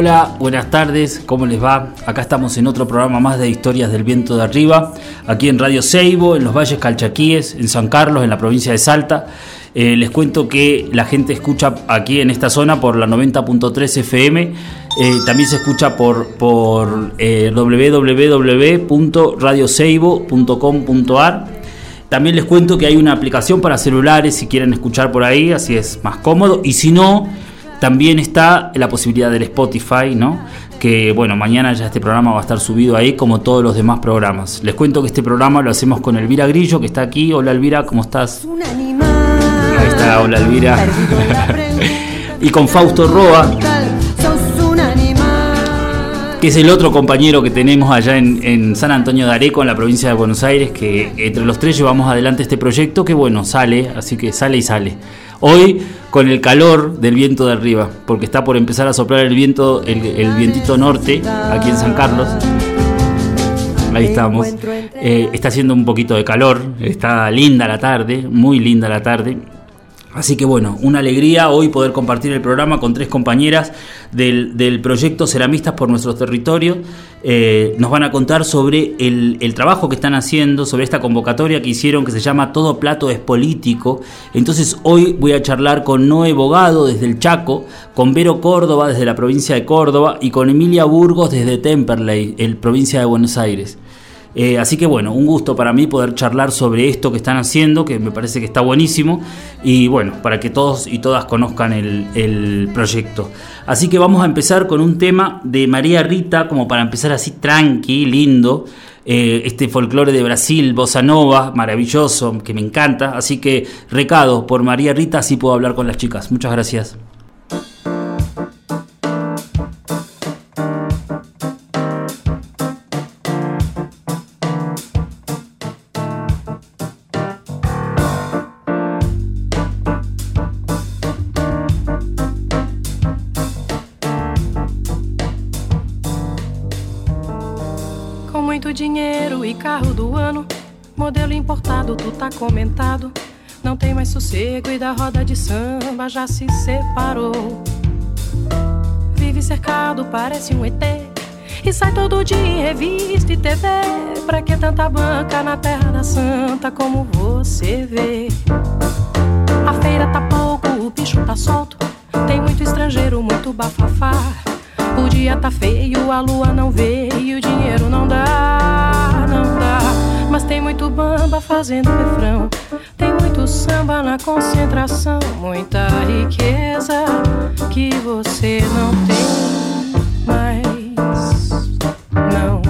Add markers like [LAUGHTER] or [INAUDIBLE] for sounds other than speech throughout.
Hola, buenas tardes, ¿cómo les va? Acá estamos en otro programa más de Historias del Viento de Arriba, aquí en Radio Seibo, en los Valles Calchaquíes, en San Carlos, en la provincia de Salta. Eh, les cuento que la gente escucha aquí en esta zona por la 90.3 FM, eh, también se escucha por, por eh, www.radioseibo.com.ar. También les cuento que hay una aplicación para celulares si quieren escuchar por ahí, así es más cómodo. Y si no, también está la posibilidad del Spotify, ¿no? Que bueno, mañana ya este programa va a estar subido ahí como todos los demás programas. Les cuento que este programa lo hacemos con Elvira Grillo, que está aquí. Hola Elvira, ¿cómo estás? Ahí está, hola Elvira. [LAUGHS] y con Fausto Roa, que es el otro compañero que tenemos allá en, en, San Antonio de Areco, en la provincia de Buenos Aires, que entre los tres llevamos adelante este proyecto que bueno, sale, así que sale y sale. Hoy con el calor del viento de arriba, porque está por empezar a soplar el viento, el, vientito norte, aquí en San Carlos. Ahí estamos. Eh, está haciendo un poquito de calor, está linda la tarde, muy linda la tarde. Así que bueno, una alegría hoy poder compartir el programa con tres compañeras del, proyecto Ceramistas por nuestro territorio. Eh, nos van a contar sobre el, trabajo que están haciendo, sobre esta convocatoria que hicieron que se llama Todo Plato es Político. Entonces hoy voy a charlar con Noé Bogado desde el Chaco, con Vero Córdoba desde la provincia de Córdoba y con Emilia Burgos desde Temperley, el provincia de Buenos Aires. Eh, así que bueno, un gusto para mí poder charlar sobre esto que están haciendo, que me parece que está buenísimo, y bueno, para que todos y todas conozcan el, proyecto. Así que vamos a empezar con un tema de María Rita, como para empezar así tranqui, lindo. Eh, este folclore de Brasil, bossa nova, maravilloso, que me encanta. Así que recado por María Rita, así puedo hablar con las chicas. Muchas gracias. Tá comentado. Não tem mais sossego e da roda de samba já se separou. Vive cercado, parece um ET. E sai todo dia em revista e TV. Pra que tanta banca na terra da santa como você vê? A feira tá pouco, o bicho tá solto. Tem muito estrangeiro, muito bafafá. O dia tá feio, a lua não veio, o dinheiro não dá. Mas tem muito bamba fazendo refrão. Tem muito samba na concentração. Muita riqueza que você não tem mais. Não.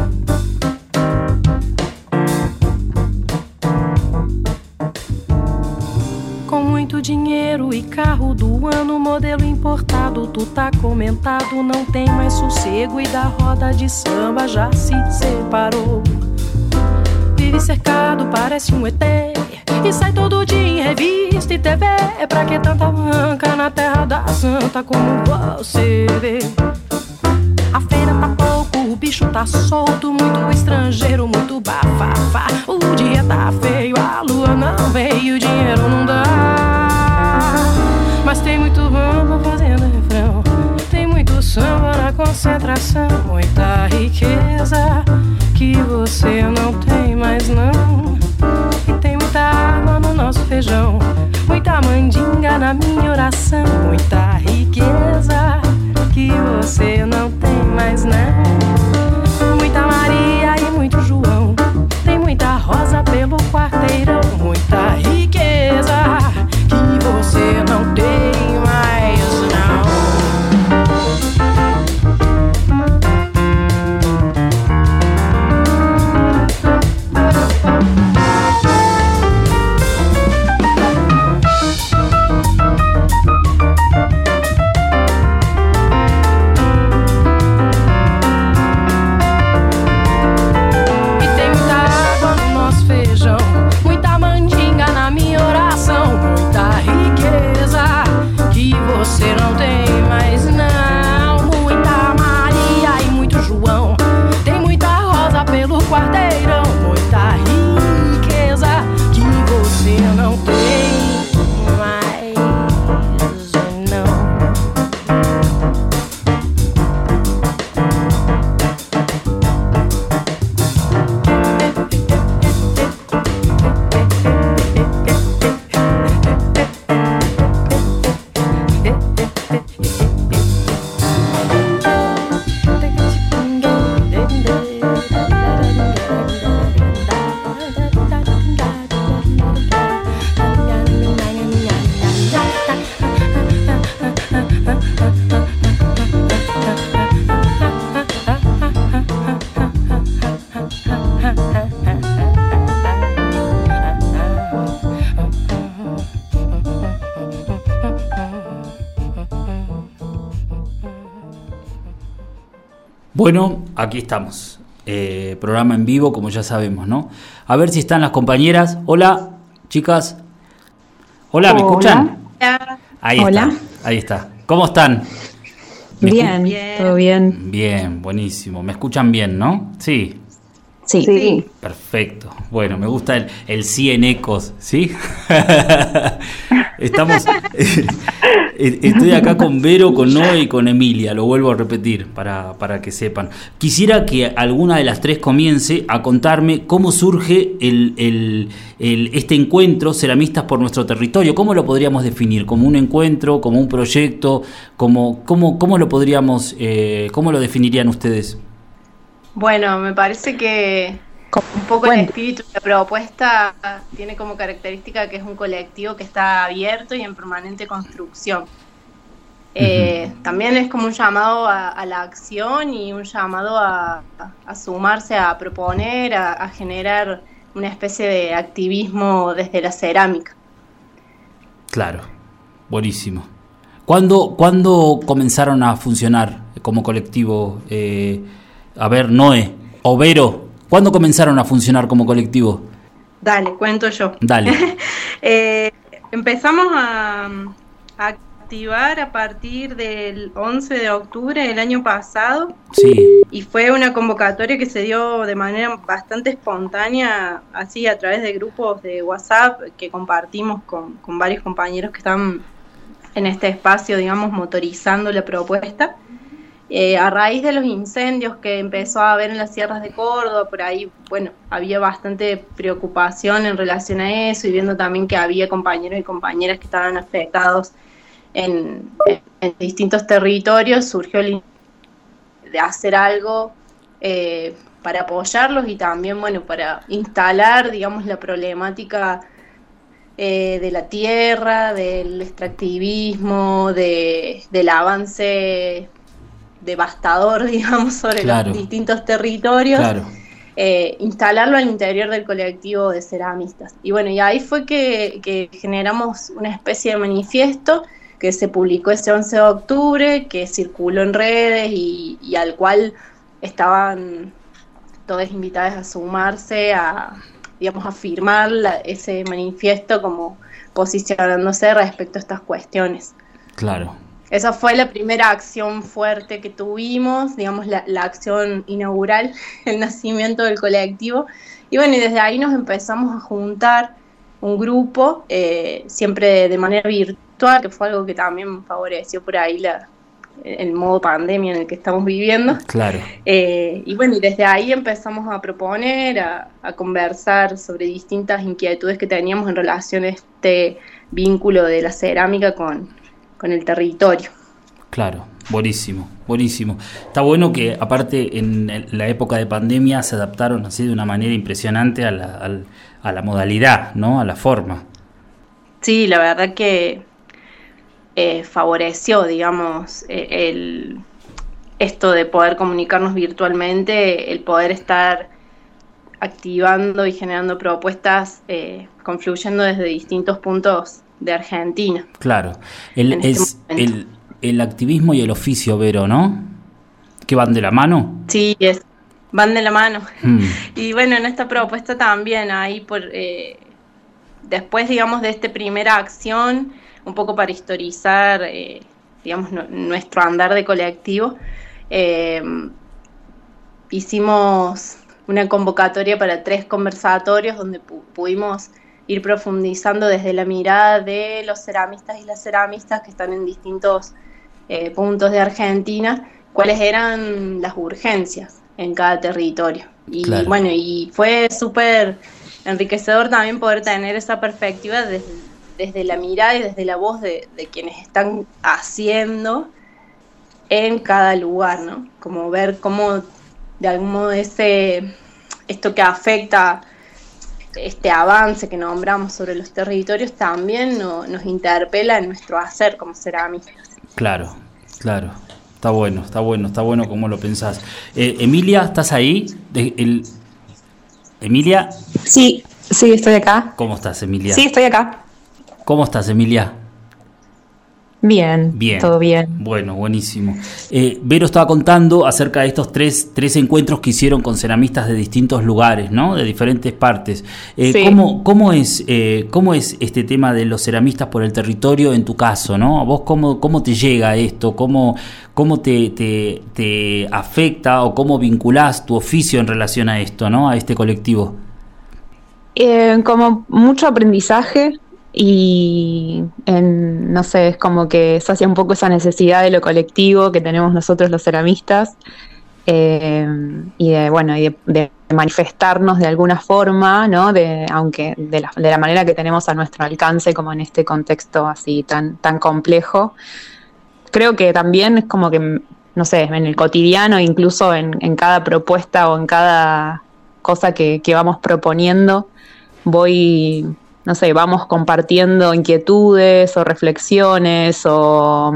Com muito dinheiro e carro do ano, modelo importado, tu tá comentado. Não tem mais sossego e da roda de samba já se separou vive cercado, parece um ET. E sai todo dia em revista e TV. É pra que tanta manca na terra da santa como você vê? A feira tá pouco, o bicho tá solto, muito estrangeiro, muito bafafá. O dia tá feio, a lua não veio, o dinheiro não dá. Mas tem muito bamba fazendo refrão, tem muito samba na concentração, muita riqueza que você não tem mais não. E tem muita água no nosso feijão, muita mandinga na minha oração, muita riqueza Bueno, aquí estamos. Eh, programa en vivo, como ya sabemos, ¿no? A ver si están las compañeras. Hola, chicas. Hola, ¿me escuchan? Hola. Ahí Hola. está. Ahí está. ¿Cómo están? Bien, bien, todo bien. Bien, buenísimo. ¿Me escuchan bien, no? Sí. Sí. Perfecto. Bueno, me gusta el, el sí en ecos, ¿sí? [LAUGHS] Estamos. estoy acá con Vero, con Noé y con Emilia, lo vuelvo a repetir para, para, que sepan. Quisiera que alguna de las tres comience a contarme cómo surge el, el, este encuentro Ceramistas por nuestro territorio. ¿Cómo lo podríamos definir? ¿Como un encuentro? ¿Como un proyecto? ¿Cómo, cómo, cómo lo podríamos, eh, cómo lo definirían ustedes? Bueno, me parece que un poco el espíritu de la propuesta tiene como característica que es un colectivo que está abierto y en permanente construcción. Eh, también es como un llamado a, la acción y un llamado a, sumarse, a proponer, a, generar una especie de activismo desde la cerámica. Claro, buenísimo. ¿Cuándo, ¿cuándo comenzaron a funcionar como colectivo? Eh, a ver, Noé, Overo, ¿cuándo comenzaron a funcionar como colectivo? Dale, cuento yo. Dale. [LAUGHS] Eh, empezamos a, activar a partir del 11 de octubre del año pasado. Sí. Y fue una convocatoria que se dio de manera bastante espontánea, así a través de grupos de WhatsApp que compartimos con, con varios compañeros que están en este espacio, digamos, motorizando la propuesta. Eh, a raíz de los incendios que empezó a haber en las sierras de Córdoba, por ahí, bueno, había bastante preocupación en relación a eso y viendo también que había compañeros y compañeras que estaban afectados en, distintos territorios, surgió el de hacer algo eh, para apoyarlos y también, bueno, para instalar, digamos, la problemática eh, de la tierra, del extractivismo, de, del avance devastador, [LAUGHS] digamos, sobre los distintos territorios, eh, instalarlo al interior del colectivo de ceramistas. Y bueno, y ahí fue que, generamos una especie de manifiesto que se publicó ese 11 de octubre, que circuló en redes y, al cual estaban todas invitadas a sumarse, a, digamos, a firmar ese manifiesto como posicionándose respecto a estas cuestiones. Claro, esa fue la primera acción fuerte que tuvimos, digamos, la, acción inaugural, [LAUGHS] el nacimiento del colectivo. Y bueno, y desde ahí nos empezamos a juntar un grupo, eh, siempre de, manera virtual, que fue algo que también favoreció por ahí la, el modo pandemia en el que estamos viviendo. Claro. Eh, y bueno, y desde ahí empezamos a proponer, a, a, conversar sobre distintas inquietudes que teníamos en relación a este vínculo de la cerámica con, con el territorio. Claro, buenísimo, buenísimo. Está bueno que aparte en la época de pandemia se adaptaron así de una manera impresionante a la, a la modalidad, ¿no? A la forma. Sí, la verdad que eh, favoreció, digamos, e, el, esto de poder comunicarnos virtualmente, el poder estar activando y generando propuestas, eh, confluyendo desde distintos puntos de Argentina. Claro, el, este es el, activismo y el oficio, Vero, ¿no? ¿Que van de la mano? Sí, es, van de la mano. Hmm. [LAUGHS] Y bueno, en esta propuesta también ahí por... Eh, después, digamos, de esta primera acción, un poco para historizar, eh, digamos, nuestro andar de colectivo, eh, hicimos una convocatoria para tres conversatorios donde pudimos ir profundizando desde la mirada de los ceramistas y las ceramistas que están en distintos eh, puntos de Argentina, cuáles eran las urgencias en cada territorio. Y bueno, y fue súper enriquecedor también poder tener esa perspectiva desde, la mirada y desde la voz de, de, quienes están haciendo en cada lugar, ¿no? Como ver cómo de algún modo ese esto que afecta este avance que nombramos sobre los territorios también nos interpela en nuestro hacer como cerámicos. Claro, claro. Está bueno, está bueno, está bueno como lo pensás. Eh, Emilia, ¿estás ahí? el... Emilia. Sí, sí, estoy acá. ¿Cómo estás, Emilia? Sí, estoy acá. ¿Cómo estás, Emilia? Bien, bien, todo bien. Bueno, buenísimo. Eh, Vero estaba contando acerca de estos tres, tres encuentros que hicieron con ceramistas de distintos lugares, ¿no? De diferentes partes. Eh, ¿cómo, cómo, es, eh, ¿Cómo es este tema de los ceramistas por el territorio en tu caso, ¿no? ¿Vos cómo, cómo te llega esto? ¿Cómo, cómo te, te, te afecta o cómo vinculás tu oficio en relación a esto, ¿no? A este colectivo. como mucho aprendizaje, y en, no sé, es como que sacia un poco esa necesidad de lo colectivo que tenemos nosotros los ceramistas eh, y de, bueno, y de, manifestarnos de alguna forma, ¿no? De, aunque de la, de la, manera que tenemos a nuestro alcance como en este contexto así tan, tan complejo. Creo que también es como que, no sé, en el cotidiano, incluso en, en cada propuesta o en cada cosa que, que vamos proponiendo, voy no sé, vamos compartiendo inquietudes o reflexiones o,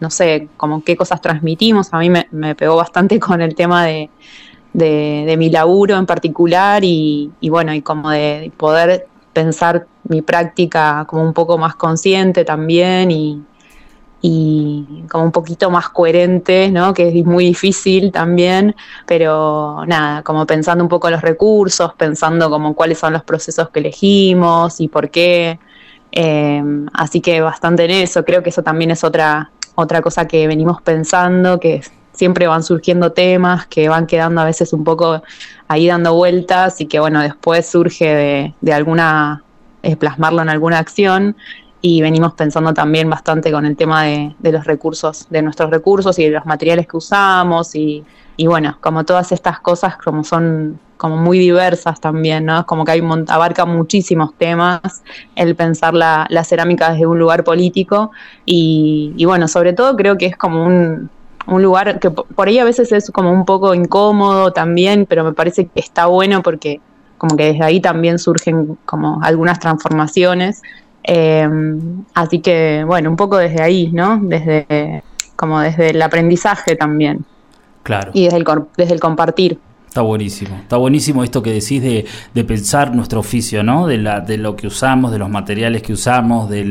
no sé, como qué cosas transmitimos. A mí me, pegó bastante [LAUGHS] con el tema de, de, mi laburo en particular y, y, bueno, y como de poder pensar mi práctica como un poco más consciente también y, y como un poquito más coherente, ¿no? que es muy difícil también, pero nada, como pensando un poco los recursos, pensando como cuáles son los procesos que elegimos y por qué. Eh, así que bastante en eso, creo que eso también es otra, otra cosa que venimos pensando, que siempre van surgiendo temas que van quedando a veces un poco ahí dando vueltas y que bueno, después surge de, de alguna, eh, plasmarlo en alguna acción y venimos pensando también bastante con el tema de, los recursos, de nuestros recursos y de los materiales que usamos y, y, bueno, como todas estas cosas como son como muy diversas también, ¿no? Es como que hay abarca muchísimos temas el pensar la, la cerámica desde un lugar político y, y, bueno, sobre todo creo que es como un, un lugar que por ahí a veces es como un poco incómodo también, pero me parece que está bueno porque como que desde ahí también surgen como algunas transformaciones eh, así que, bueno, un poco desde ahí, ¿no? Desde, como desde el aprendizaje también. Claro. Y desde el, desde el compartir. Está buenísimo, está buenísimo esto que decís de, de, pensar nuestro oficio, ¿no? De, la, de lo que usamos, de los materiales que usamos, de,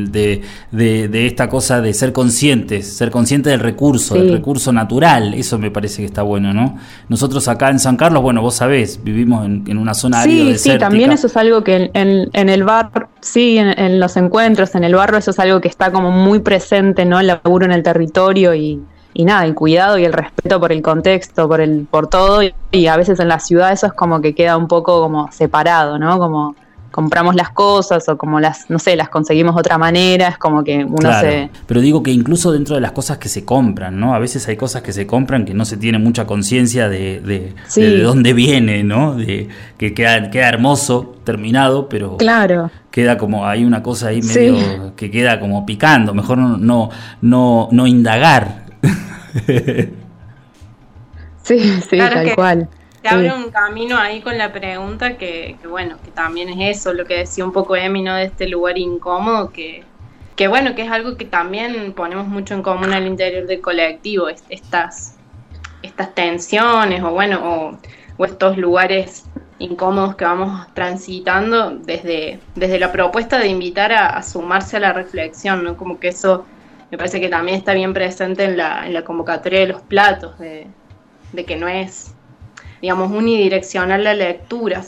de, de esta cosa de ser conscientes, ser conscientes del recurso, del recurso natural, eso me parece que está bueno, ¿no? Nosotros acá en San Carlos, bueno, vos sabés, vivimos en, una zona sí, Sí, también eso es algo que en, en, el bar, sí, en, los encuentros, en el barro, eso es algo que está como muy presente, ¿no? El laburo en el territorio y y nada, el cuidado y el respeto por el contexto, por el, por todo, y, a veces en la ciudad eso es como que queda un poco como separado, ¿no? Como compramos las cosas o como las, no sé, las conseguimos de otra manera, es como que uno se... Pero digo que incluso dentro de las cosas que se compran, ¿no? A veces hay cosas que se compran que no se tiene mucha conciencia de, de, dónde viene, ¿no? De, que queda, queda hermoso, terminado, pero... Claro. Queda como, hay una cosa ahí medio que queda como picando, mejor no, no, no, no indagar [LAUGHS] sí, sí, tal cual. Se abre un camino ahí con la pregunta que, bueno, que también es eso, lo que decía un poco Emi, ¿no? De este lugar incómodo, que, que bueno, que es algo que también ponemos mucho en común al interior del colectivo, estas, estas tensiones o bueno, o, estos lugares incómodos que vamos transitando desde, desde la propuesta de invitar a, a sumarse a la reflexión, ¿no? Como que eso me parece que también está bien presente en la, en la convocatoria de los platos, de, que no es, digamos, unidireccional la lectura,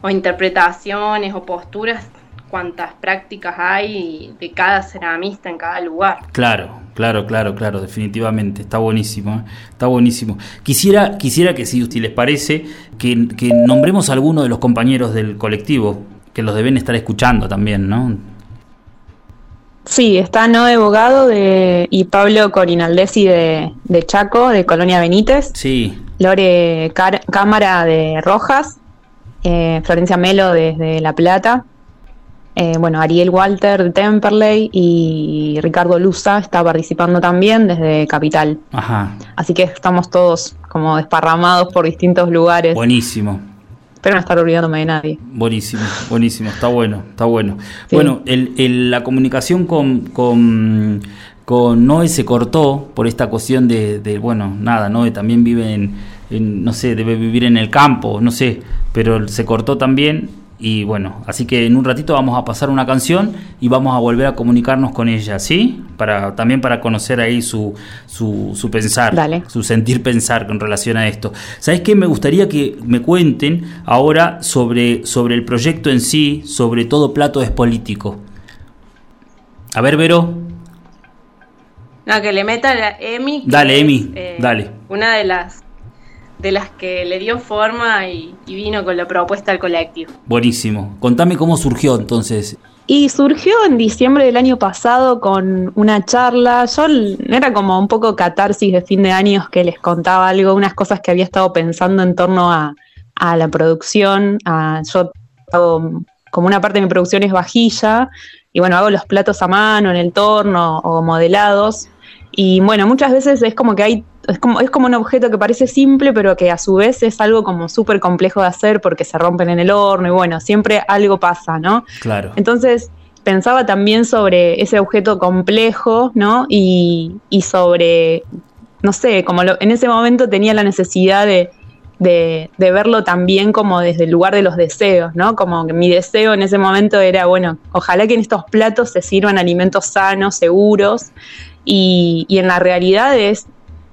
o interpretaciones o posturas, cuantas prácticas hay de cada ceramista en cada lugar. Claro, claro, claro, claro, definitivamente, está buenísimo, ¿eh? está buenísimo. Quisiera, quisiera que si usted les parece, que, que nombremos a algunos de los compañeros del colectivo, que los deben estar escuchando también, ¿no? Sí, está Noé Bogado de, y Pablo Corinaldesi de, de Chaco, de Colonia Benítez. Sí. Lore Cámara de Rojas. Eh, Florencia Melo desde La Plata. Eh, bueno, Ariel Walter de Temperley y Ricardo Luza está participando también desde Capital. Ajá. Así que estamos todos como desparramados por distintos lugares. Buenísimo. Espero no estar olvidándome de nadie. Buenísimo, buenísimo, está bueno, está bueno. Bueno, el, la comunicación con, con, con, Noé se cortó por esta cuestión de, bueno, nada, Noé también vive en, no sé, debe vivir en el campo, no sé, pero se cortó también Y bueno, así que en un ratito vamos a pasar una canción y vamos a volver a comunicarnos con ella, ¿sí? Para, también para conocer ahí su, su, su pensar, su sentir pensar con relación a esto. ¿Sabes qué? Me gustaría que me cuenten ahora sobre, sobre el proyecto en sí, sobre todo Plato es político. A ver, Vero. No, que le meta la Emi. Dale, Emi, eh, dale. Una de las de las que le dio forma y, vino con la propuesta al colectivo. Buenísimo. Contame cómo surgió entonces. Y surgió en diciembre del año pasado con una charla. Yo era como un poco catarsis de fin de años que les contaba algo, unas cosas que había estado pensando en torno a, la producción. yo hago, como una parte de mi producción es vajilla, y bueno, hago los platos a mano en el torno o modelados. Y bueno, muchas veces es como que hay, es como, es como un objeto que parece simple, pero que a su vez es algo como súper complejo de hacer porque se rompen en el horno y bueno, siempre algo pasa, ¿no? Claro. Entonces pensaba también sobre ese objeto complejo, ¿no? Y, y sobre, no sé, como en ese momento tenía la necesidad de, de, de, verlo también como desde el lugar de los deseos, ¿no? Como que mi deseo en ese momento era, bueno, ojalá que en estos platos se sirvan alimentos sanos, seguros, y, en la realidad es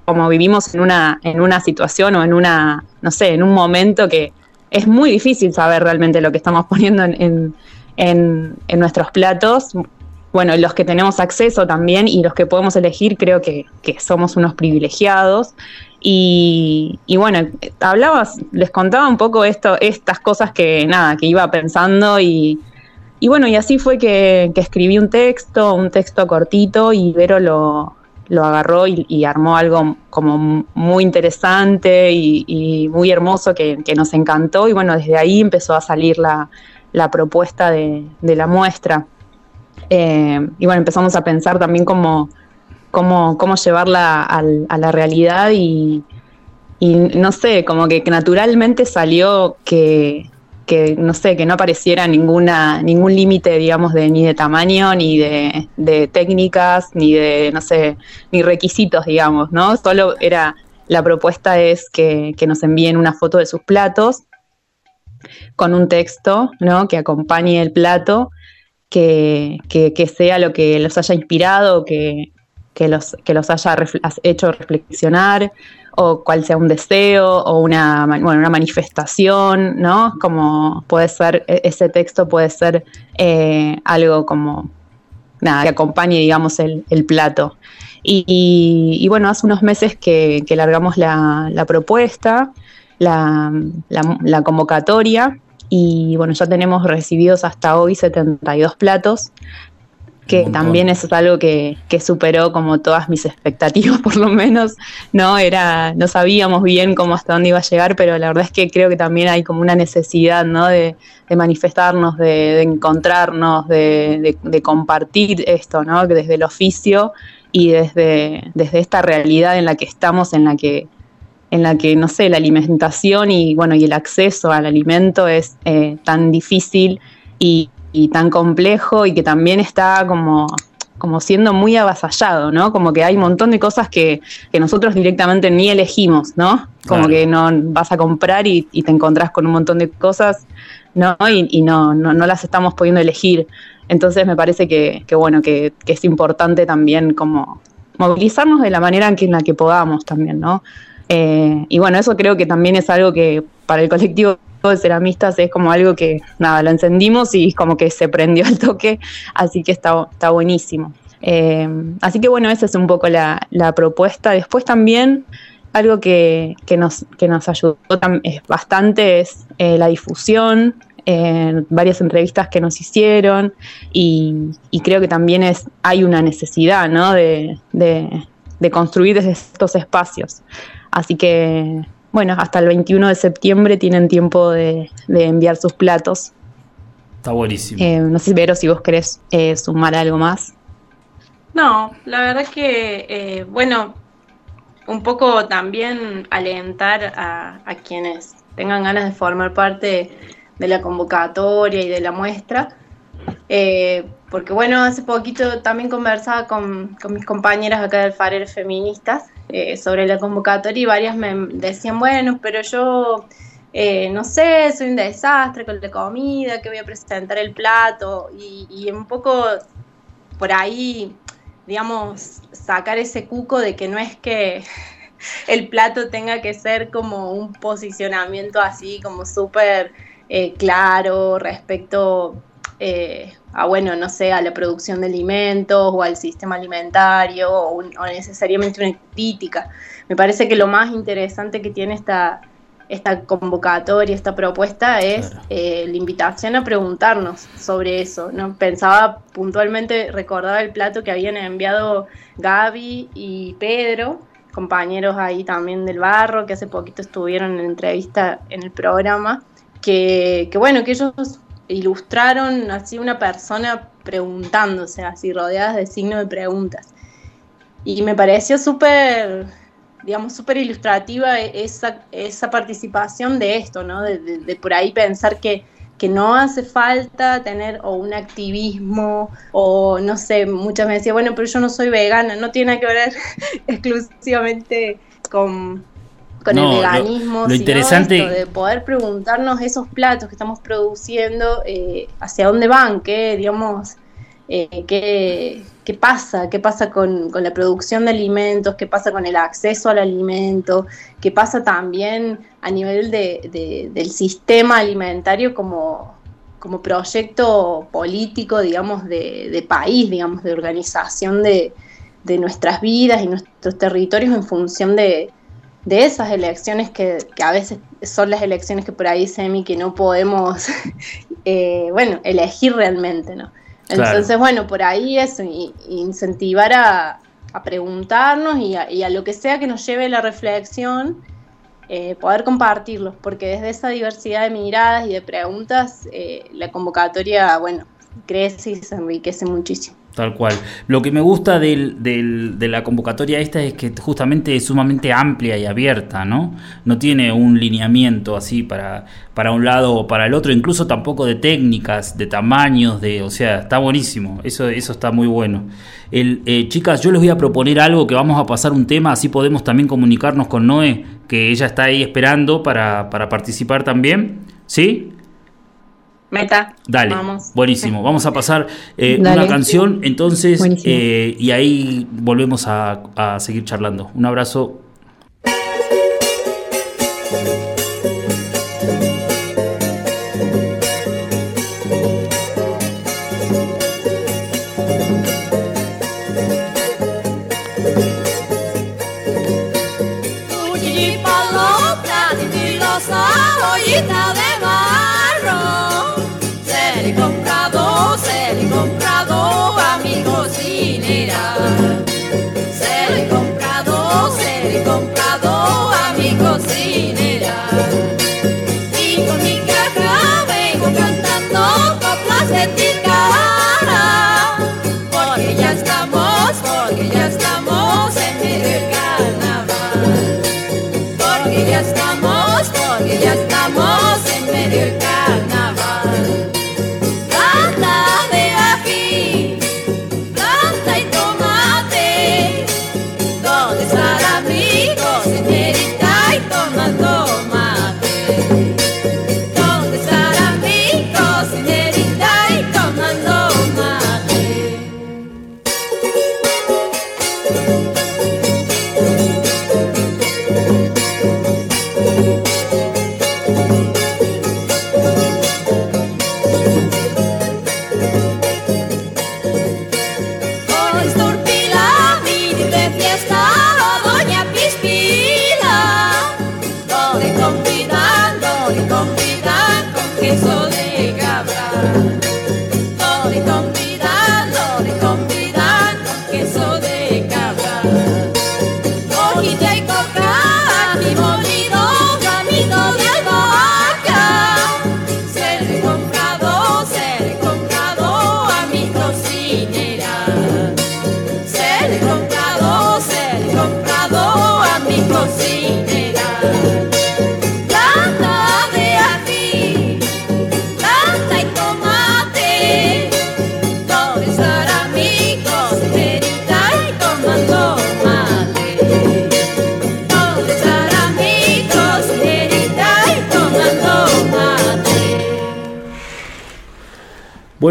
como vivimos en una, en una situación o en una, no sé, en un momento que es muy difícil saber realmente lo que estamos [LAUGHS] poniendo en, en, nuestros platos. Bueno, los que tenemos acceso también y los que podemos elegir creo que, que somos unos privilegiados. Y, y, bueno, hablabas, les contaba un poco esto, estas cosas que nada, que iba pensando y, y bueno, y así fue que, escribí un texto, un texto cortito, y Vero lo, agarró y, armó algo como muy interesante y, muy hermoso que, nos encantó. Y bueno, desde ahí empezó a salir la, propuesta de, la muestra. Eh, y bueno, empezamos a pensar también cómo, cómo, cómo llevarla a la realidad y, y no sé, como que naturalmente salió que, que no sé, que no apareciera ninguna, ningún límite, digamos, de ni de tamaño, ni de, técnicas, ni de, no sé, ni requisitos, digamos, ¿no? Solo era, la propuesta es que, nos envíen una foto de sus platos con un texto, ¿no? Que acompañe el plato, que, que, sea lo que los haya inspirado, que, que los, que los haya hecho reflexionar, o cuál sea un deseo o una, bueno, una manifestación, ¿no? Como puede ser, e-, ese texto puede ser eh, algo como, nada, que acompañe, digamos, el, plato. Y, bueno, hace unos meses que, largamos la, propuesta, la, la, convocatoria, y bueno, ya tenemos recibidos hasta hoy 72 platos que también eso es algo que, superó como todas mis expectativas, [LAUGHS] por lo menos, ¿no? Era, no sabíamos bien cómo hasta dónde iba a llegar, pero la verdad es que creo que también hay como una necesidad, ¿no? De, manifestarnos, de, encontrarnos, de, compartir esto, ¿no? Desde el oficio y desde, desde esta realidad en la que estamos, en la que en la que, no sé, la alimentación y, bueno, y el acceso al alimento es eh, tan difícil y, y tan complejo y que también está como, como siendo muy avasallado, ¿no? Como que hay un montón de cosas que, nosotros directamente ni elegimos, ¿no? Como que no vas a comprar y, te encontrás con un montón de cosas, ¿no? Y, no, no, las estamos pudiendo elegir. Entonces me parece que, bueno, que, es importante también como movilizarnos de la manera en, que, en la que podamos también, ¿no? Eh, y bueno, eso creo que también es algo que para el colectivo de ceramistas es como algo que, nada, lo encendimos y como que se prendió el toque, así que está, está buenísimo. Eh, así que bueno, esa es un poco la, propuesta. Después también algo que, nos, que nos ayudó bastante es eh, la difusión, en varias entrevistas que nos hicieron y, creo que también es, hay una necesidad ¿no? de, de construir estos espacios. Así que bueno, hasta el 21 de septiembre tienen tiempo de, enviar sus platos. Está buenísimo. Eh, no sé, Vero, si vos querés eh, sumar algo más. No, la verdad es que, eh, bueno, un poco también alentar a, quienes tengan ganas de formar parte de la convocatoria y de la muestra. Porque bueno, hace poquito también conversaba con, con mis compañeras acá del Farer Feministas eh, sobre la convocatoria y varias me decían, bueno, pero yo eh, no sé, soy un desastre con la comida, que voy a presentar el plato y, y un poco por ahí, digamos, sacar ese cuco de que no es que [LAUGHS] el plato tenga que ser como un posicionamiento así, como súper eh, claro respecto eh, a, bueno, no sé, a la producción de alimentos o al sistema alimentario o, necesariamente una crítica. Me parece que lo más interesante que tiene esta, esta convocatoria, esta propuesta es eh, la invitación a preguntarnos sobre eso. ¿no? Pensaba puntualmente, recordaba el plato que habían enviado Gaby y Pedro, compañeros ahí también del barro, que hace poquito estuvieron en entrevista en el programa, que, bueno, que ellos ilustraron así una persona preguntándose, así rodeadas de signos de preguntas. Y me pareció súper, digamos, súper ilustrativa esa, esa participación de esto, ¿no? de por ahí pensar que que no hace falta tener o un activismo o no sé, muchas me decían, bueno, pero yo no soy vegana, no tiene que ver [LAUGHS] exclusivamente con, con el veganismo, lo, interesante de poder preguntarnos esos platos que estamos produciendo, eh, hacia dónde van, qué, digamos, eh, qué, qué, pasa, qué pasa con, con, la producción de alimentos, qué pasa con el acceso al alimento, qué pasa también a nivel de, del sistema alimentario como, como proyecto político, digamos, de, país, digamos, de organización de, de, nuestras vidas y nuestros territorios en función de, esas elecciones que, que, a veces son las elecciones que por ahí semi que no podemos, [LAUGHS] eh, bueno, elegir realmente, ¿no? Entonces, bueno, por ahí eso, incentivar a, preguntarnos y a, lo que sea que nos lleve la reflexión, eh, poder compartirlos, porque desde esa diversidad de miradas y de preguntas, eh, la convocatoria, bueno, crece y se enriquece muchísimo. Tal cual. Lo que me gusta del, de la convocatoria esta es que justamente es sumamente amplia y abierta, ¿no? No tiene un lineamiento así para, para un lado o para el otro, incluso tampoco de técnicas, de tamaños, de, o sea, está buenísimo, eso, eso está muy bueno. El, eh, chicas, yo les voy a proponer algo que vamos a pasar un tema, así podemos también comunicarnos con Noé, que ella está ahí esperando para, para participar también, ¿sí? Meta. Dale, buenísimo. [LAUGHS] Vamos a pasar eh, una canción entonces eh, y ahí volvemos a, a seguir charlando. Un abrazo. queso de cabra.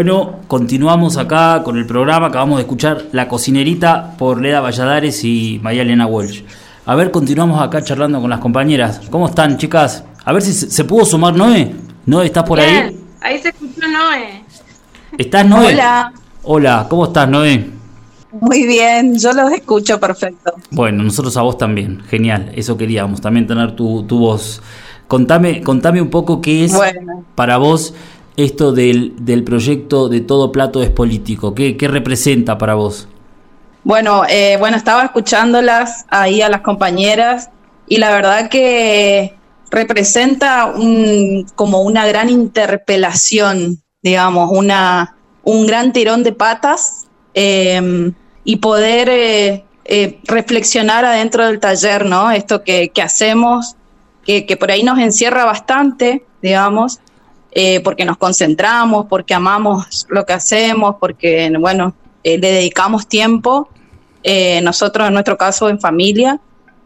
Bueno, continuamos acá con el programa. Acabamos de escuchar La Cocinerita por Leda Valladares y María Elena Walsh. A ver, continuamos acá charlando con las compañeras. ¿Cómo están, chicas? A ver si se, pudo sumar Noé. Noé, ¿estás por ahí? Ahí se escuchó Noé. ¿Estás Noé? Hola. Hola, ¿cómo estás, Noé? Muy bien, yo los escucho perfecto. Bueno, nosotros a vos también, genial, eso queríamos, también tener tu, tu voz. Contame, contame un poco qué es para vos esto del, del, proyecto de Todo Plato es Político? ¿Qué, qué representa para vos? Bueno, eh, bueno, estaba escuchándolas ahí a las compañeras y la verdad que representa un, como una gran interpelación, digamos, una, un gran tirón de patas em, y poder eh, eh, reflexionar adentro del taller, ¿no? Esto que, que hacemos, que, que, por ahí nos encierra bastante, digamos, eh, porque nos concentramos, porque amamos lo que hacemos, porque, bueno, eh, le dedicamos tiempo, eh, nosotros en nuestro caso en familia,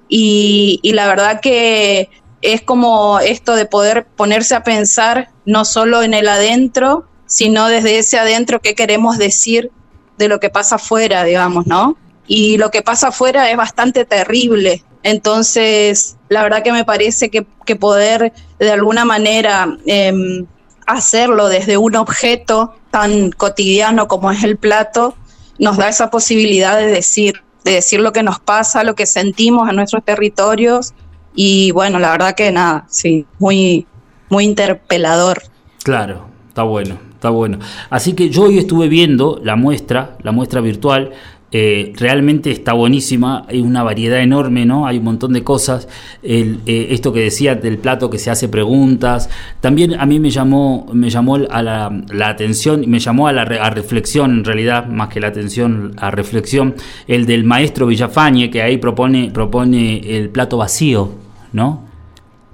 y, y, la verdad que es como esto de poder ponerse a pensar no solo en el adentro, sino desde ese adentro qué queremos decir de lo que pasa afuera, digamos, ¿no? Y lo que pasa afuera es bastante terrible. Entonces, la verdad que me parece que, que poder de alguna manera eh, hacerlo desde un objeto tan cotidiano como es el plato, nos da esa posibilidad de decir, de decir lo que nos pasa, lo que sentimos en nuestros territorios. Y bueno, la verdad que nada, sí, muy, muy interpelador. Claro, está bueno, está bueno. Así que yo hoy estuve viendo la muestra, la muestra virtual, eh, realmente está buenísima, hay una variedad enorme, ¿no? Hay un montón de cosas. Eh, esto que decía del plato que se hace preguntas. También a mí me llamó, me llamó a la, la atención, me llamó a la reflexión, en realidad, más que la atención, a reflexión, el del maestro Villafañe, que ahí propone, propone el plato vacío, ¿no?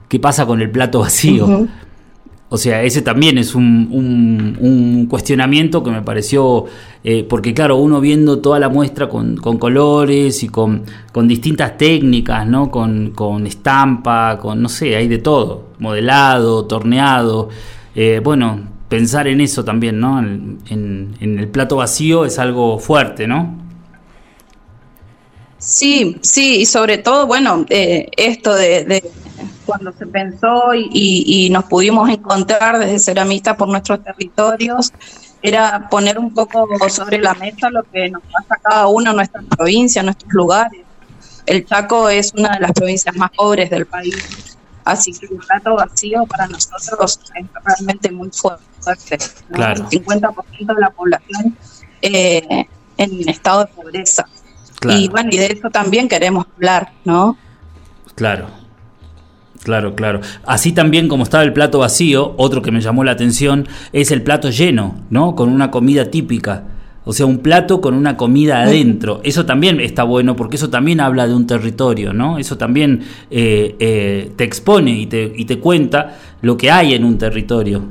¿Qué pasa con el plato vacío? O sea, ese también es un, un, cuestionamiento que me pareció, eh, porque claro, uno viendo toda la muestra con, colores y con, con, distintas técnicas, ¿no? Con, con, estampa, con, no sé, hay de todo, modelado, torneado. Eh, bueno, pensar en eso también, ¿no? En, el plato vacío es algo fuerte, ¿no? Sí, sí, y sobre todo, bueno, eh, esto de cuando se pensó y, y, nos pudimos encontrar desde ceramistas por nuestros territorios, era poner un poco sobre la mesa lo que nos pasa cada uno en nuestra provincia, en nuestros lugares. El Chaco es una de las provincias más pobres del país, así que el plato vacío para nosotros es realmente muy fuerte. Claro. El 50% de la población eh, en estado de pobreza. Claro. Y bueno, y de eso también queremos hablar, ¿no? Claro, Claro, claro. Así también como estaba el plato vacío, otro que me llamó la atención es el plato lleno, ¿no? Con una comida típica. O sea, un plato con una comida adentro. Eso también está bueno porque eso también habla de un territorio, ¿no? Eso también eh, eh, te expone y te, y te cuenta lo que hay en un territorio.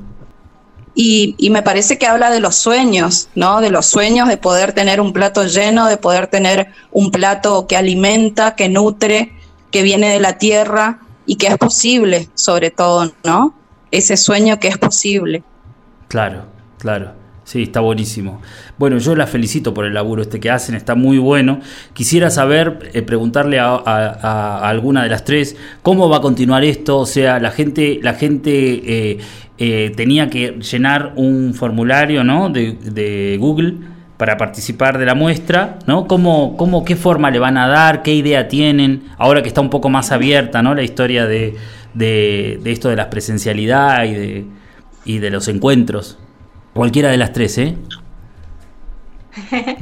Y, y, me parece que habla de los sueños, ¿no? De los sueños de poder tener un plato lleno, de poder tener un plato que alimenta, que nutre, que viene de la tierra y que es posible, sobre todo, ¿no? Ese sueño que es posible. Claro, claro. Sí, está buenísimo. Bueno, yo la felicito por el laburo este que hacen, está muy bueno. Quisiera saber, eh, preguntarle a, alguna de las tres, ¿cómo va a continuar esto? O sea, la gente, la gente eh, eh, tenía que llenar un formulario, ¿no? De Google para participar de la muestra, ¿no? ¿Cómo, cómo, ¿Qué forma le van a dar? ¿Qué idea tienen? Ahora que está un poco más abierta, ¿no? La historia de, de, de esto de la presencialidad y de, y de los encuentros. Cualquiera de las tres, ¿eh? [LAUGHS]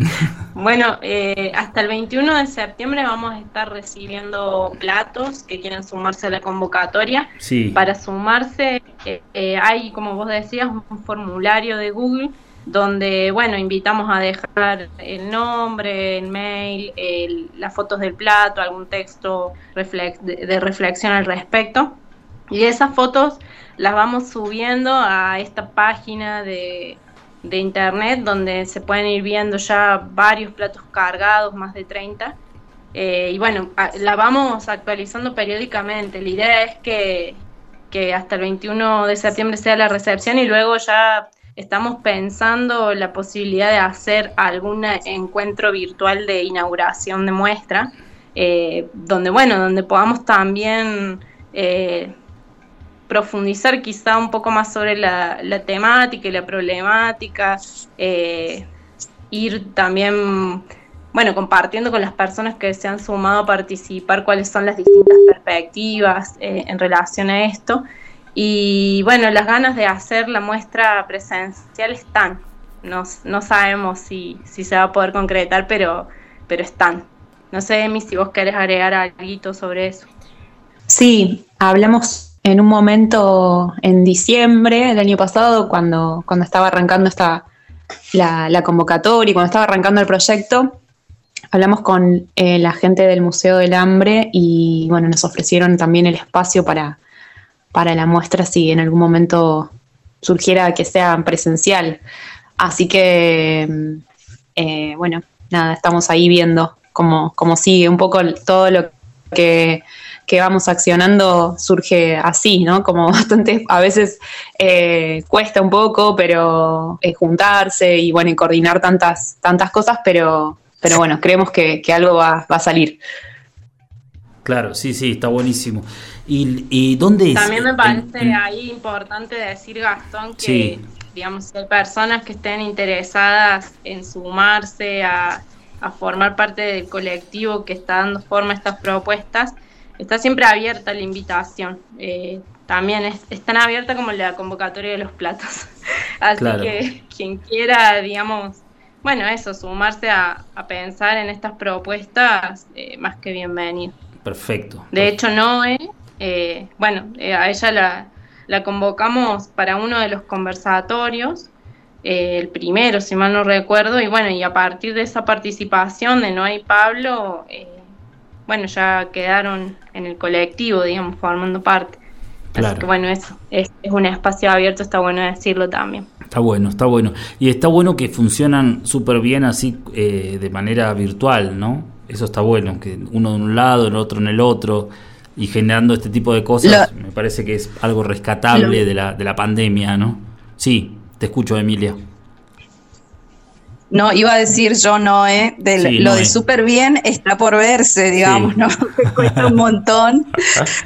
bueno, eh, hasta el 21 de septiembre vamos a estar recibiendo platos que quieren sumarse a la convocatoria. Sí. Para sumarse, eh, eh, hay, como vos decías, un formulario de Google donde, bueno, invitamos a dejar el nombre, el mail, las fotos del plato, algún texto de, reflexión al respecto. Y esas fotos las vamos subiendo a esta página de, de internet donde se pueden ir viendo ya varios platos cargados, más de 30. Eh, y bueno, la vamos actualizando periódicamente. La idea es que, que hasta el 21 de septiembre sea la recepción y luego ya estamos pensando la posibilidad de hacer algún encuentro virtual de inauguración de muestra, eh, donde, bueno, donde podamos también eh, profundizar quizá un poco más sobre la, temática y la problemática, eh, ir también, bueno, compartiendo con las personas que se han sumado a participar cuáles son las distintas perspectivas en relación a esto. Y bueno, las ganas de hacer la muestra presencial están. No, no sabemos si, si, se va a poder concretar, pero, pero están. No sé, Emi, si vos querés agregar algo sobre eso. Sí, hablamos en un momento en diciembre del año pasado, cuando, cuando estaba arrancando esta, la, la convocatoria y cuando estaba arrancando el proyecto, hablamos con eh, la gente del Museo del Hambre y bueno, nos ofrecieron también el espacio para, para la muestra si en algún momento surgiera que sea presencial. Así que, mm, eh, bueno, nada, estamos ahí viendo cómo, cómo sigue un poco todo lo que, vamos accionando surge así, ¿no? Como [LAUGHS] bastante, a veces eh, cuesta un poco, pero juntarse y bueno, y coordinar tantas, tantas cosas, pero, pero bueno, creemos que, algo va, va a salir. Claro, sí, sí, está buenísimo. ¿Y, dónde También me parece ahí importante decir, Gastón, que digamos, hay personas que estén interesadas en sumarse a, formar parte del colectivo que está dando forma a estas propuestas, está siempre abierta la invitación. Eh, también es, tan abierta como la convocatoria de los platos. [LAUGHS] Así que quien quiera, digamos, bueno, eso, sumarse a, pensar en estas propuestas, eh, más que bienvenido. Perfecto. De hecho, Noé eh, bueno, eh, a ella la, la, convocamos para uno de los conversatorios, eh, el primero, si mal no recuerdo, y bueno, y a partir de esa participación de Noé y Pablo, bueno, ya quedaron en el colectivo, digamos, formando parte. Así que bueno, eso es, es un espacio abierto, está bueno decirlo también. Está bueno, está bueno. Y está bueno que funcionan súper bien así de manera virtual, ¿no? Eso está bueno, que uno de un lado, el otro en el otro y generando este tipo de cosas, me parece que es algo rescatable de, la, de la pandemia, ¿no? Sí, te escucho, Emilia. No, iba a decir yo no, ¿eh? lo de súper bien está por verse, digamos, ¿no? [LAUGHS] cuesta un montón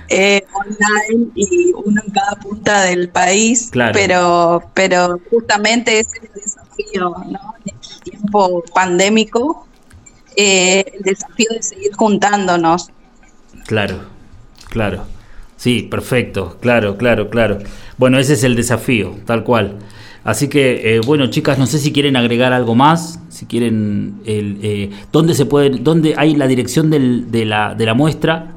eh, online y uno en cada punta del país, pero, pero justamente ese es el desafío, ¿no? En el tiempo pandémico, eh, el desafío de seguir juntándonos. Claro. Claro. Sí, perfecto. Claro, claro, claro. Bueno, ese es el desafío, tal cual. Así que, eh, bueno, chicas, no sé si quieren agregar algo más, si quieren, el, eh, ¿dónde se puede, dónde hay la dirección del, de, la, de la muestra?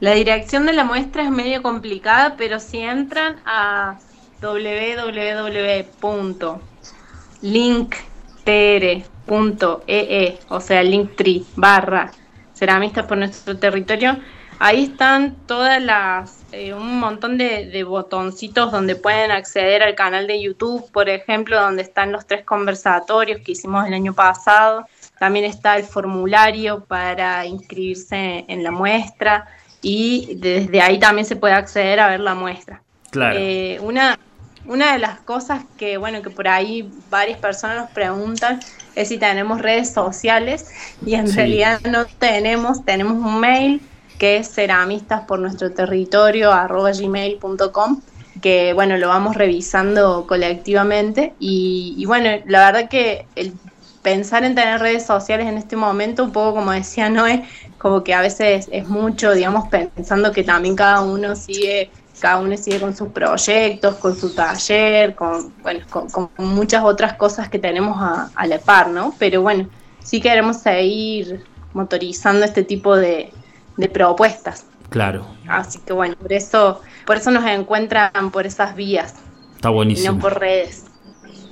La dirección de la muestra es medio complicada, pero si entran a www.linktr.ee, o sea, linktree barra ceramistas por nuestro territorio, Ahí están todas las, eh, un montón de, botoncitos donde pueden acceder al canal de YouTube, por ejemplo, donde están los tres conversatorios que hicimos el año pasado. También está el formulario para inscribirse en la muestra y desde ahí también se puede acceder a ver la muestra. Claro. Eh, una, una de las cosas que, bueno, que por ahí varias personas nos preguntan es si tenemos redes sociales y en realidad no tenemos, tenemos un mail que es ceramistas por nuestro territorio gmail.com que bueno lo vamos revisando colectivamente y, bueno la verdad que el pensar en tener redes sociales en este momento un poco como decía Noé como que a veces es mucho digamos pensando que también cada uno sigue cada uno sigue con sus proyectos, con su taller, con, bueno, con, muchas otras cosas que tenemos a, a, la par, ¿no? Pero bueno, sí queremos seguir motorizando este tipo de, de propuestas. Claro. Así que bueno, por eso, por eso nos encuentran por esas vías. Está buenísimo. Y no por redes.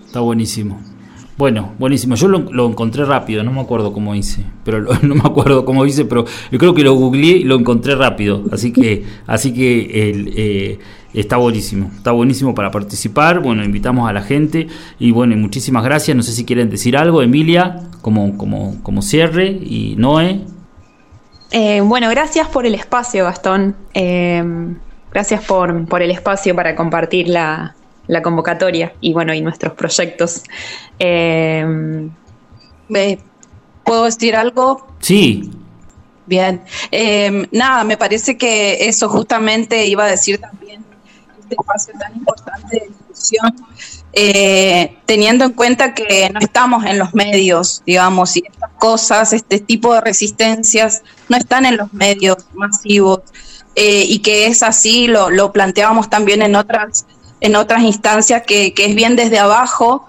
Está buenísimo. Bueno, buenísimo. Yo lo, encontré rápido, no me acuerdo cómo hice, pero [LAUGHS] no me acuerdo cómo hice, pero yo creo que lo googleé y lo encontré rápido. Así que, así que el, eh, está buenísimo, está buenísimo para participar. Bueno, invitamos a la gente y bueno, muchísimas gracias. No sé si quieren decir algo, Emilia, como, como, como cierre y Noé. Eh, bueno, gracias por el espacio, Gastón. Eh, gracias por, el espacio para compartir la, la convocatoria y bueno, y nuestros proyectos. Eh, ¿Puedo decir algo? Sí. Bien. Eh, nada, me parece que eso justamente iba a decir también este espacio tan importante de discusión, eh, teniendo en cuenta que no estamos en los medios, digamos, y estas cosas, este tipo de resistencias, no están en los medios masivos, y que es así, lo, lo planteábamos también en otras en otras instancias que, es bien desde abajo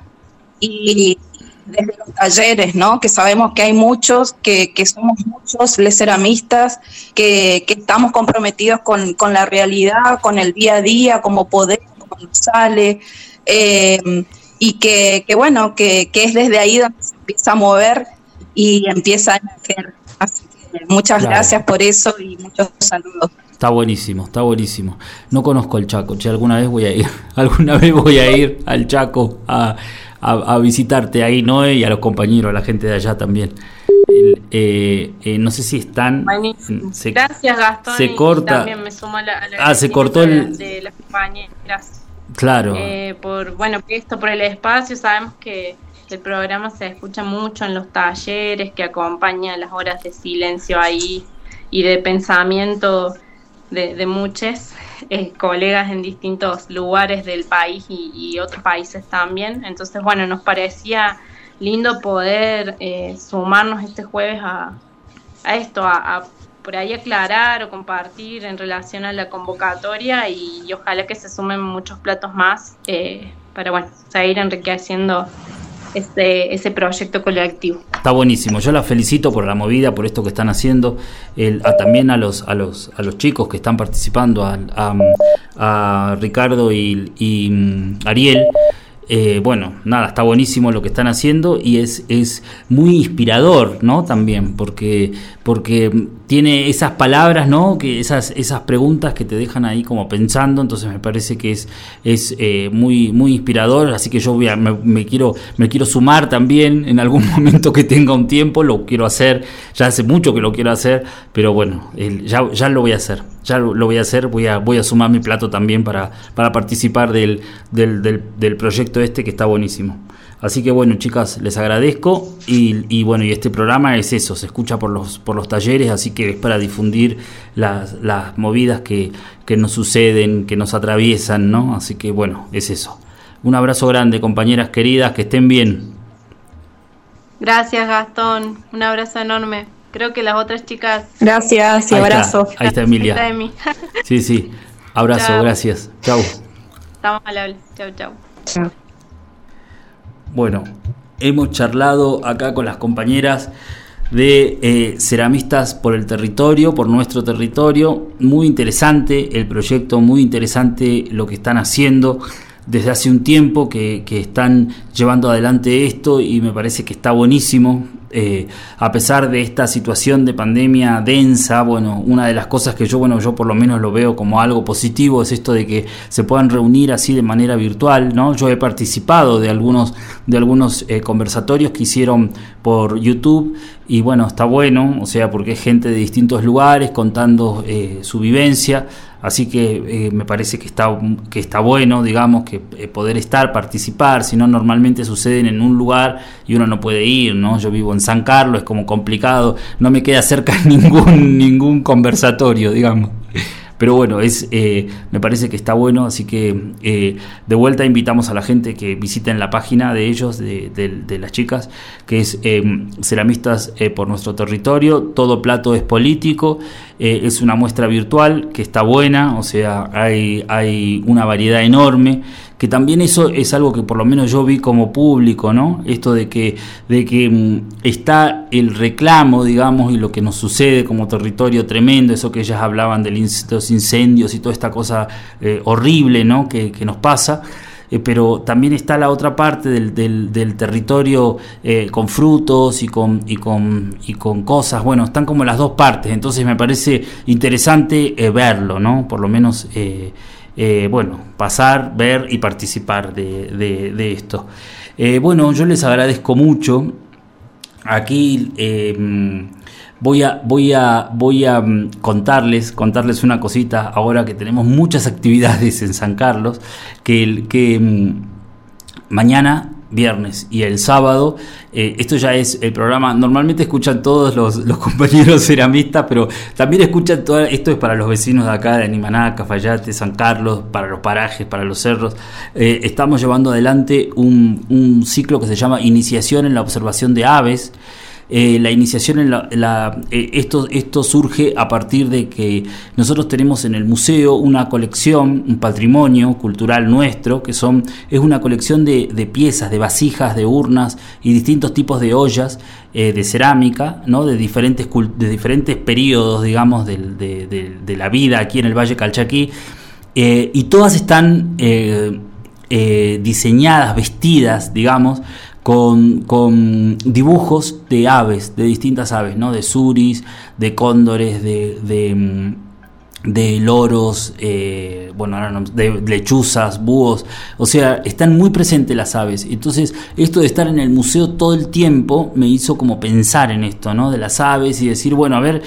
y desde los talleres, ¿no? Que sabemos que hay muchos, que, que somos muchos les ceramistas, que, que estamos comprometidos con, con, la realidad, con el día a día, como podemos, como sale, eh, y que, que bueno, que, que, es desde ahí donde se empieza a mover y empieza a emerger. Así que muchas claro. gracias por eso y muchos saludos. Está buenísimo, está buenísimo. No conozco el Chaco, che, alguna vez voy a ir, [LAUGHS] alguna vez voy a ir al Chaco a, a, a visitarte ahí, Noé, y a los compañeros, a la gente de allá también. El, eh, eh, no sé si están. Se, Gracias, Gastón. Se corta. también me sumo a la, a la ah, se cortó el. De las compañeras. Claro. Eh, por, bueno, esto por el espacio, sabemos que el programa se escucha mucho en los talleres que acompañan las horas de silencio ahí y de pensamiento de, muchos eh, colegas en distintos lugares del país y, otros países también. Entonces, bueno, nos parecía lindo poder eh, sumarnos este jueves a, a esto, a, a, por ahí aclarar o compartir en relación a la convocatoria y, ojalá que se sumen muchos platos más eh, para, bueno, seguir enriqueciendo ese, ese proyecto colectivo. Está buenísimo, yo la felicito por la movida, por esto que están haciendo, también a los, a, los, a los chicos que están participando, a, Ricardo y, um, Ariel. Eh, bueno, nada, está buenísimo lo que están haciendo y es, es muy inspirador, ¿no? También, porque, porque tiene esas palabras, ¿no? Que esas, esas preguntas que te dejan ahí como pensando, entonces me parece que es, es eh, muy, muy inspirador, así que yo voy a, me, me, quiero, me quiero sumar también en algún [LAUGHS] momento que tenga un tiempo, lo quiero hacer, ya hace mucho que lo quiero hacer, pero bueno, el, ya, ya lo voy a hacer, ya lo, lo, voy a hacer, voy a, voy a sumar mi plato también para, para participar del, del, del, del proyecto este que está buenísimo. Así que bueno, chicas, les agradezco y, y, bueno, y este programa es eso, se escucha por los, por los talleres, así que es para difundir las, las movidas que, que nos suceden, que nos atraviesan, ¿no? Así que bueno, es eso. Un abrazo grande, compañeras queridas, que estén bien. Gracias, Gastón. Un abrazo enorme. Creo que las otras chicas. Gracias y ahí abrazo. Está, ahí está Emilia. Está Emi. sí, sí. Abrazo, gracias. Chau. Estamos al habla. Chau, chau. Chao. Bueno, hemos charlado acá con las compañeras de eh, ceramistas por el territorio, por nuestro territorio. Muy interesante el proyecto, muy interesante lo que están haciendo desde hace un tiempo que, que están llevando adelante esto y me parece que está buenísimo. Eh, a pesar de esta situación de pandemia densa, bueno, una de las cosas que yo, bueno, yo por lo menos lo veo como algo positivo es esto de que se puedan reunir así de manera virtual, ¿no? Yo he participado de algunos, de algunos eh, conversatorios que hicieron por YouTube y bueno, está bueno, o sea, porque es gente de distintos lugares contando eh, su vivencia. Así que eh, me parece que está, que está bueno, digamos, que eh, poder estar, participar, si no normalmente suceden en un lugar y uno no puede ir, ¿no? Yo vivo en San Carlos, es como complicado, no me queda cerca [LAUGHS] ningún, ningún conversatorio, digamos. Pero bueno, es, eh, me parece que está bueno, así que eh, de vuelta invitamos a la gente que visiten la página de ellos, de, de, de las chicas, que es eh, Ceramistas por nuestro territorio. Todo plato es político, es una muestra virtual que está buena, o sea, hay, hay una variedad enorme que también eso es algo que por lo menos yo vi como público, ¿no? Esto de que, de que mm, está el reclamo, digamos, y lo que nos sucede como territorio tremendo, eso que ellas hablaban de los incendios y toda esta cosa eh, horrible, ¿no? Que, que nos pasa. Eh, pero también está la otra parte del, del, territorio eh, con frutos y con, y, con, y con cosas, bueno, están como las dos partes, entonces me parece interesante verlo, ¿no? Por lo menos bueno, pasar, ver y participar de, de, esto. Eh, bueno, yo les agradezco mucho. Aquí eh, voy a, voy a, voy a mm, contarles, contarles una cosita ahora que tenemos muchas actividades en San Carlos, que, que mm, mañana viernes y el sábado. Eh, esto ya es el programa. Normalmente escuchan todos los, [LAUGHS] compañeros ceramistas, pero también escuchan todo. Esto es para los vecinos de acá, de Animaná, Cafayate, San Carlos, para los parajes, para los cerros. Eh, estamos llevando adelante un, un ciclo que se llama Iniciación en la Observación de Aves. Eh, la iniciación en la, eh, esto, surge a partir de que nosotros tenemos en el museo una colección, un patrimonio cultural nuestro, que son, es una colección de, piezas, de vasijas, de urnas y distintos tipos de ollas eh, de cerámica, ¿no? de, diferentes, de diferentes periodos, digamos, de, la vida aquí en el Valle Calchaquí, y todas están diseñadas, vestidas, digamos, con, dibujos de aves, de distintas aves, ¿no? De suris, de cóndores, de, de, mm, loros, eh, bueno, de lechuzas, búhos, o sea, están muy presentes las aves. Entonces, esto de estar en el museo todo el tiempo me hizo como pensar en esto, ¿no? De las aves y decir, bueno, a ver,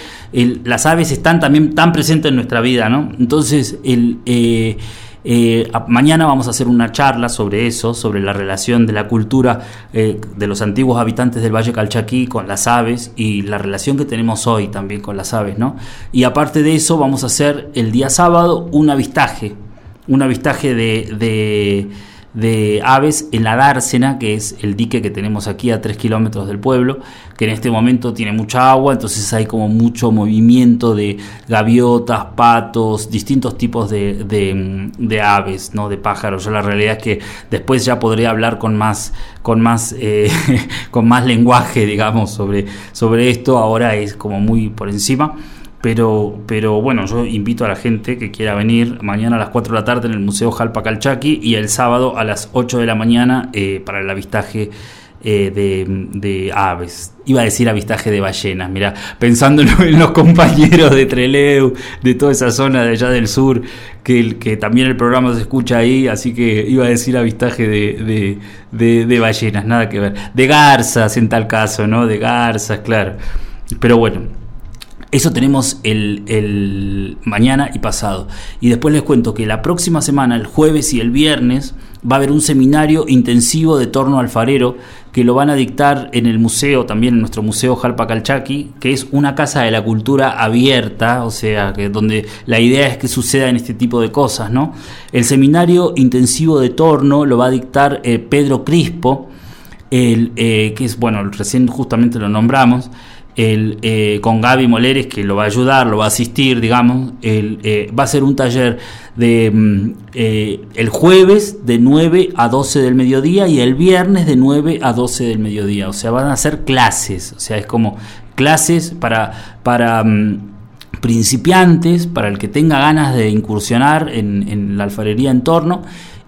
las aves están también tan presentes en nuestra vida, ¿no? Entonces, el... Eh, eh, mañana vamos a hacer una charla sobre eso, sobre la relación de la cultura eh, de los antiguos habitantes del Valle Calchaquí con las aves y la relación que tenemos hoy también con las aves, ¿no? Y aparte de eso vamos a hacer el día sábado un avistaje, un avistaje de de aves en la Dársena, que es el dique que tenemos aquí a 3 kilómetros del pueblo, que en este momento tiene mucha agua, entonces hay como mucho movimiento de gaviotas, patos, distintos tipos de, de, aves, ¿no? de pájaros. Yo la realidad es que después ya podría hablar con más, con más, eh, [LAUGHS] con más lenguaje, digamos, sobre, sobre esto, ahora es como muy por encima. Pero, pero bueno, yo invito a la gente que quiera venir mañana a las 4 de la tarde en el Museo Jalpa Calchaqui y el sábado a las 8 de la mañana eh, para el avistaje eh, de, aves. Iba a decir avistaje de ballenas, mira, pensando [LAUGHS] en los compañeros de Treleu, de toda esa zona de allá del sur, que, también el programa se escucha ahí, así que iba a decir avistaje de, de, de ballenas, nada que ver. De garzas en tal caso, ¿no? De garzas, claro. Pero bueno, eso tenemos el, mañana y pasado. Y después les cuento que la próxima semana, el jueves y el viernes, va a haber un seminario intensivo de torno alfarero que lo van a dictar en el museo, también en nuestro museo Jalpa Calchaqui, que es una casa de la cultura abierta, o sea, que donde la idea es que suceda en este tipo de cosas, ¿no? El seminario intensivo de torno lo va a dictar eh, Pedro Crispo, el, eh, que es, bueno, recién justamente lo nombramos, el, eh, con Gaby Moleres, que lo va a ayudar, lo va a asistir, digamos. El, eh, va a ser un taller de mm, eh, el jueves de 9 a 12 del mediodía y el viernes de 9 a 12 del mediodía. O sea, van a ser clases. O sea, es como clases para, para mm, principiantes, para el que tenga ganas de incursionar en, en la alfarería en torno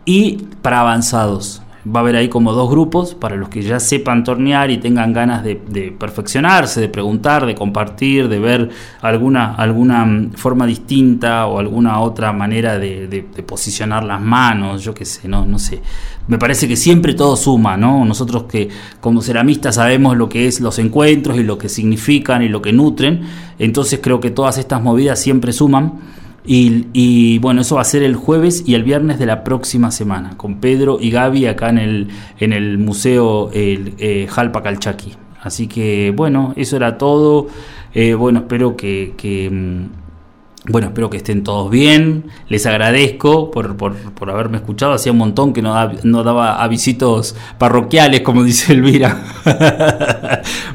y para avanzados va a haber ahí como dos grupos para los que ya sepan tornear y tengan ganas de, perfeccionarse, de preguntar, de compartir, de ver alguna, alguna mm, forma distinta o alguna otra manera de, posicionar las manos, yo qué sé, no, no sé. Me parece que siempre todo suma, ¿no? Nosotros que como ceramistas sabemos lo que es los encuentros y lo que significan y lo que nutren, entonces creo que todas estas movidas siempre suman. Y, bueno, eso va a ser el jueves y el viernes de la próxima semana, con Pedro y Gaby acá en el, en el Museo el, eh, Jalpa Calchaqui. Así que bueno, eso era todo. Eh, bueno, espero que, mm, bueno, espero que estén todos bien. Les agradezco por, por, por haberme escuchado. Hacía un montón que no, no daba avisitos parroquiales, como [LAUGHS] dice Elvira.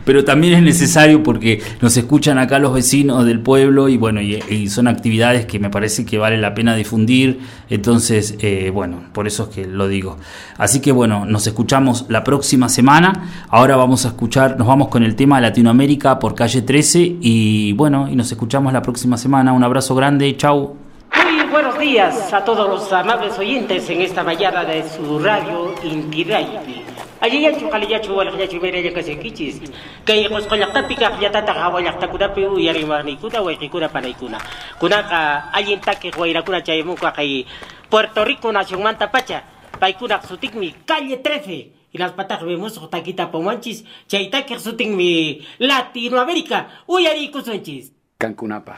Pero también es necesario porque nos escuchan acá los vecinos del pueblo y bueno, y, son actividades que me parece que vale la pena difundir. Entonces, eh, bueno, por eso es que lo digo. Así que bueno, nos escuchamos la próxima semana. Ahora vamos a escuchar, nos vamos con el tema Latinoamérica por calle 13 y bueno, y nos escuchamos la próxima semana. Un abrazo abrazo grande, chau. Muy buenos días a todos los amables oyentes en esta mañana de su radio Intidaiti. Allí ya chukali ya chuwal ya chumere ya kasi kichis. Kay kos kolak tapika ya tata kawalak takuna pe u yari marni kuna wa kikuna panay kuna. Kuna ka alin taki wa ira kuna chay muka kay Puerto Rico nación manta pacha. Pay kuna sutik mi calle 13. y las patas vemos taquita pomanchis, chaita que mi Latinoamérica, uyari kusunchis. Cancunapa.